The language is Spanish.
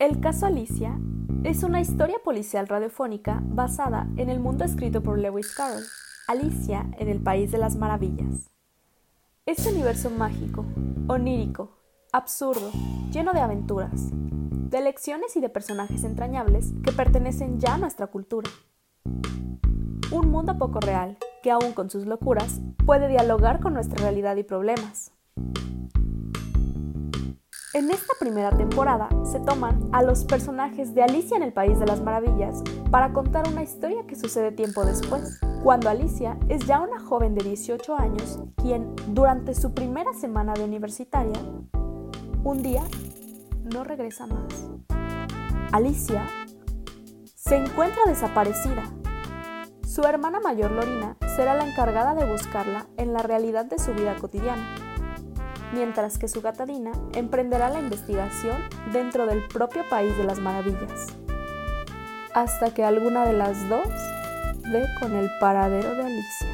El caso Alicia es una historia policial radiofónica basada en el mundo escrito por Lewis Carroll, Alicia en el País de las Maravillas. Este universo mágico, onírico, absurdo, lleno de aventuras, de lecciones y de personajes entrañables que pertenecen ya a nuestra cultura. Un mundo poco real que aún con sus locuras puede dialogar con nuestra realidad y problemas. En esta primera temporada se toman a los personajes de Alicia en el País de las Maravillas para contar una historia que sucede tiempo después, cuando Alicia es ya una joven de 18 años quien, durante su primera semana de universitaria, un día no regresa más. Alicia se encuentra desaparecida. Su hermana mayor Lorina será la encargada de buscarla en la realidad de su vida cotidiana mientras que su gatadina emprenderá la investigación dentro del propio país de las maravillas, hasta que alguna de las dos dé con el paradero de Alicia.